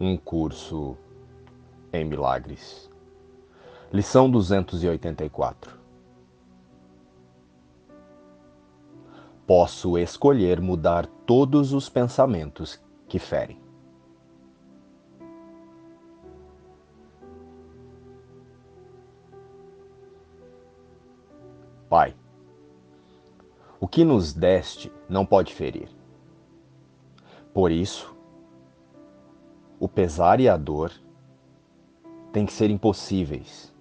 um curso em milagres. Lição 284. Posso escolher mudar todos os pensamentos que ferem. Pai, o que nos deste não pode ferir. Por isso, o pesar e a dor têm que ser impossíveis.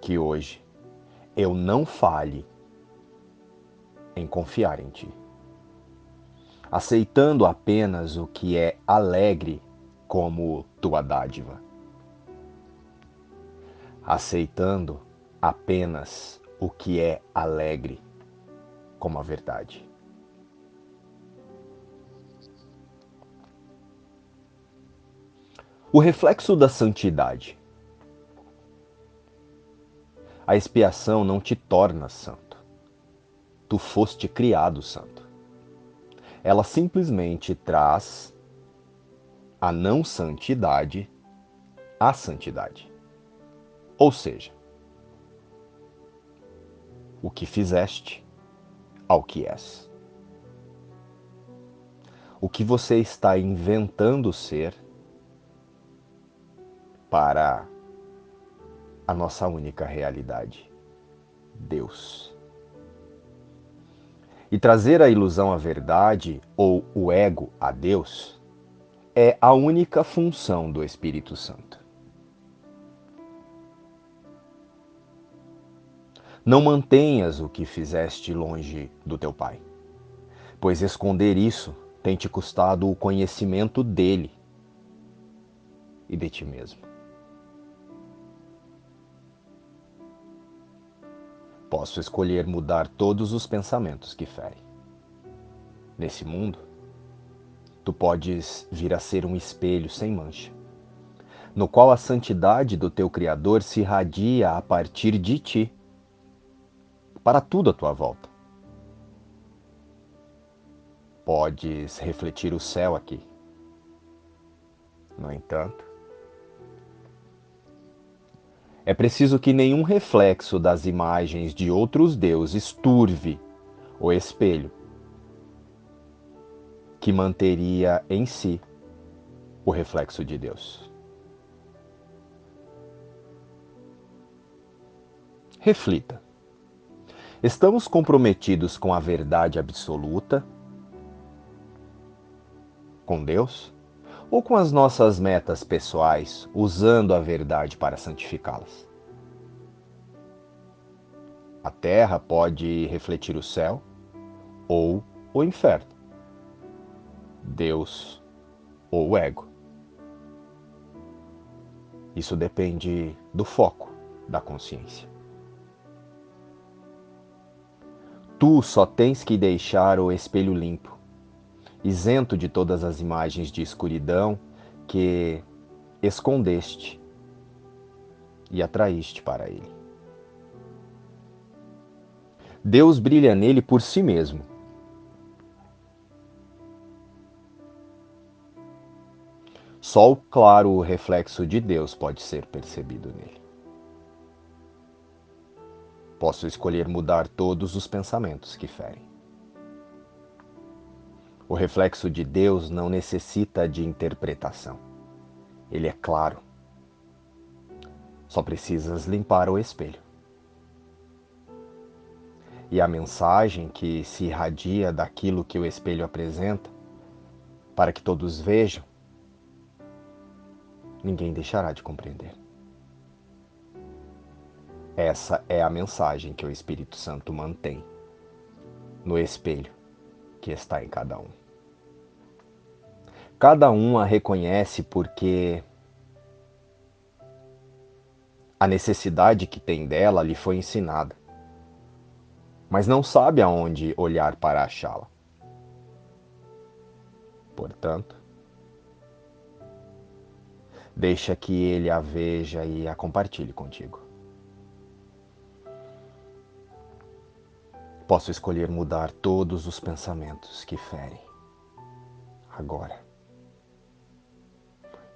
Que hoje eu não falhe em confiar em Ti, aceitando apenas o que é alegre como Tua dádiva, aceitando apenas o que é alegre como a verdade. O reflexo da santidade. A expiação não te torna santo. Tu foste criado santo. Ela simplesmente traz a não santidade à santidade. Ou seja, o que fizeste ao que és. O que você está inventando ser para a nossa única realidade, Deus. E trazer a ilusão à verdade ou o ego a Deus é a única função do Espírito Santo. Não mantenhas o que fizeste longe do teu Pai, pois esconder isso tem te custado o conhecimento dele e de ti mesmo. Posso escolher mudar todos os pensamentos que ferem. Nesse mundo, tu podes vir a ser um espelho sem mancha, no qual a santidade do teu Criador se irradia a partir de ti, para tudo à tua volta. Podes refletir o céu aqui. No entanto, é preciso que nenhum reflexo das imagens de outros deuses turve o espelho que manteria em si o reflexo de Deus. Reflita. Estamos comprometidos com a verdade absoluta, com Deus? Ou com as nossas metas pessoais, usando a verdade para santificá-las. A terra pode refletir o céu ou o inferno, Deus ou o ego. Isso depende do foco da consciência. Tu só tens que deixar o espelho limpo isento de todas as imagens de escuridão que escondeste e atraíste para ele. Deus brilha nele por si mesmo. Só o claro reflexo de Deus pode ser percebido nele. Posso escolher mudar todos os pensamentos que ferem. O reflexo de Deus não necessita de interpretação. Ele é claro. Só precisas limpar o espelho. E a mensagem que se irradia daquilo que o espelho apresenta, para que todos vejam, ninguém deixará de compreender. Essa é a mensagem que o Espírito Santo mantém no espelho que está em cada um. Cada um a reconhece porque a necessidade que tem dela lhe foi ensinada, mas não sabe aonde olhar para achá-la. Portanto, deixa que ele a veja e a compartilhe contigo. Posso escolher mudar todos os pensamentos que ferem agora.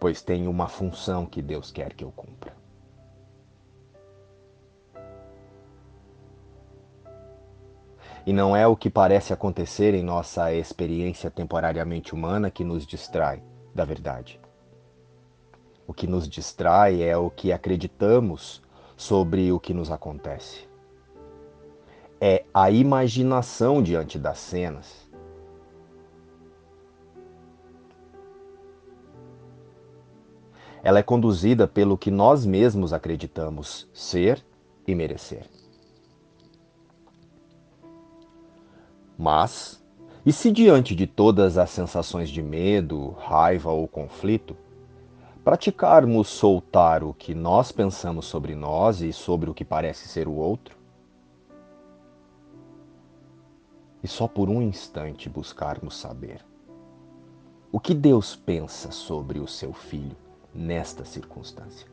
Pois tenho uma função que Deus quer que eu cumpra. E não é o que parece acontecer em nossa experiência temporariamente humana que nos distrai da verdade. O que nos distrai é o que acreditamos sobre o que nos acontece. É a imaginação diante das cenas. Ela é conduzida pelo que nós mesmos acreditamos ser e merecer. Mas, e se diante de todas as sensações de medo, raiva ou conflito, praticarmos soltar o que nós pensamos sobre nós e sobre o que parece ser o outro? E só por um instante buscarmos saber o que Deus pensa sobre o seu filho nesta circunstância?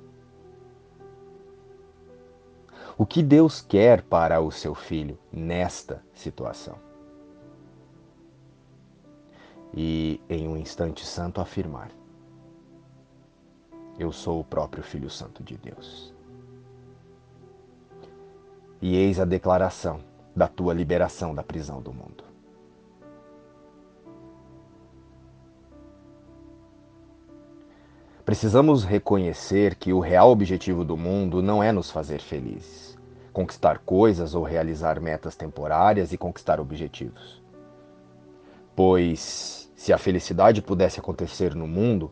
O que Deus quer para o seu filho nesta situação? E em um instante santo afirmar: eu sou o próprio Filho Santo de Deus. E eis a declaração da tua liberação da prisão do mundo. Precisamos reconhecer que o real objetivo do mundo não é nos fazer felizes, conquistar coisas ou realizar metas temporárias e conquistar objetivos. Pois, se a felicidade pudesse acontecer no mundo,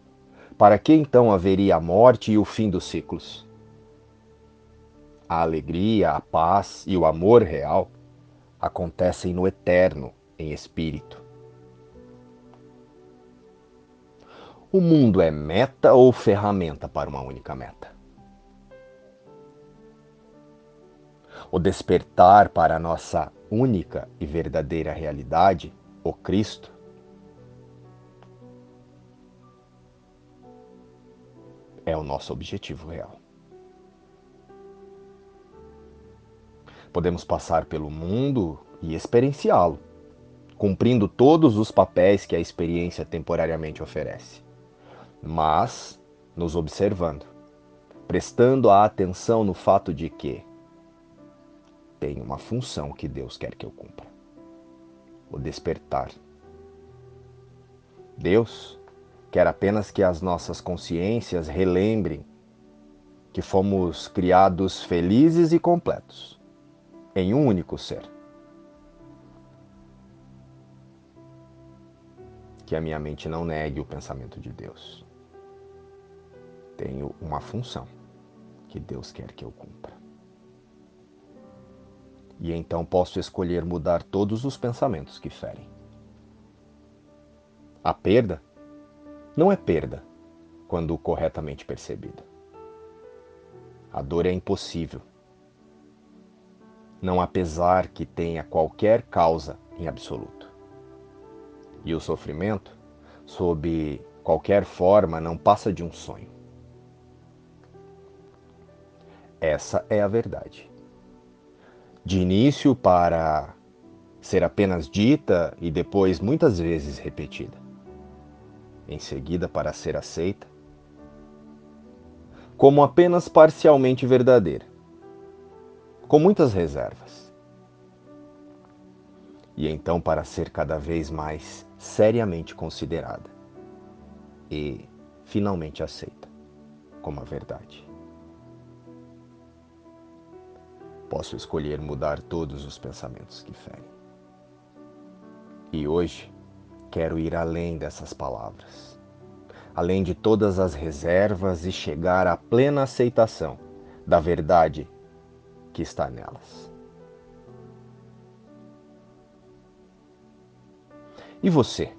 para que então haveria a morte e o fim dos ciclos? A alegria, a paz e o amor real acontecem no eterno, em espírito. O mundo é meta ou ferramenta para uma única meta? O despertar para a nossa única e verdadeira realidade, o Cristo, é o nosso objetivo real. Podemos passar pelo mundo e experienciá-lo, cumprindo todos os papéis que a experiência temporariamente oferece, mas nos observando, prestando a atenção no fato de que tem uma função que Deus quer que eu cumpra: o despertar. Deus Quer apenas que as nossas consciências relembrem que fomos criados felizes e completos em um único ser. Que a minha mente não negue o pensamento de Deus. Tenho uma função que Deus quer que eu cumpra. E então posso escolher mudar todos os pensamentos que ferem. A perda não é perda quando corretamente percebida. A dor é impossível. Não há pesar que tenha qualquer causa em absoluto. E o sofrimento, sob qualquer forma, não passa de um sonho. Essa é a verdade. De início, para ser apenas dita e depois muitas vezes repetida em seguida para ser aceita, como apenas parcialmente verdadeira, com muitas reservas. E então para ser cada vez mais seriamente considerada e finalmente aceita como a verdade. Posso escolher mudar todos os pensamentos que ferem. E hoje, Quero ir além dessas palavras, além de todas as reservas e chegar à plena aceitação da verdade que está nelas. E você?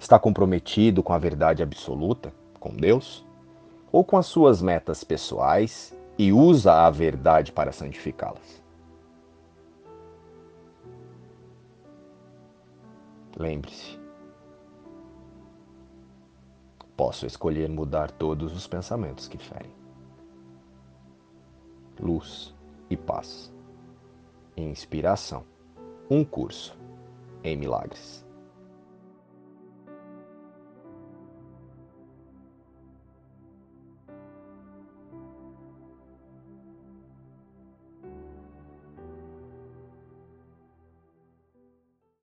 Está comprometido com a verdade absoluta, com Deus? Ou com as suas metas pessoais e usa a verdade para santificá-las? Lembre-se, Posso escolher mudar todos os pensamentos que ferem. Luz e paz. Inspiração. Um curso em milagres.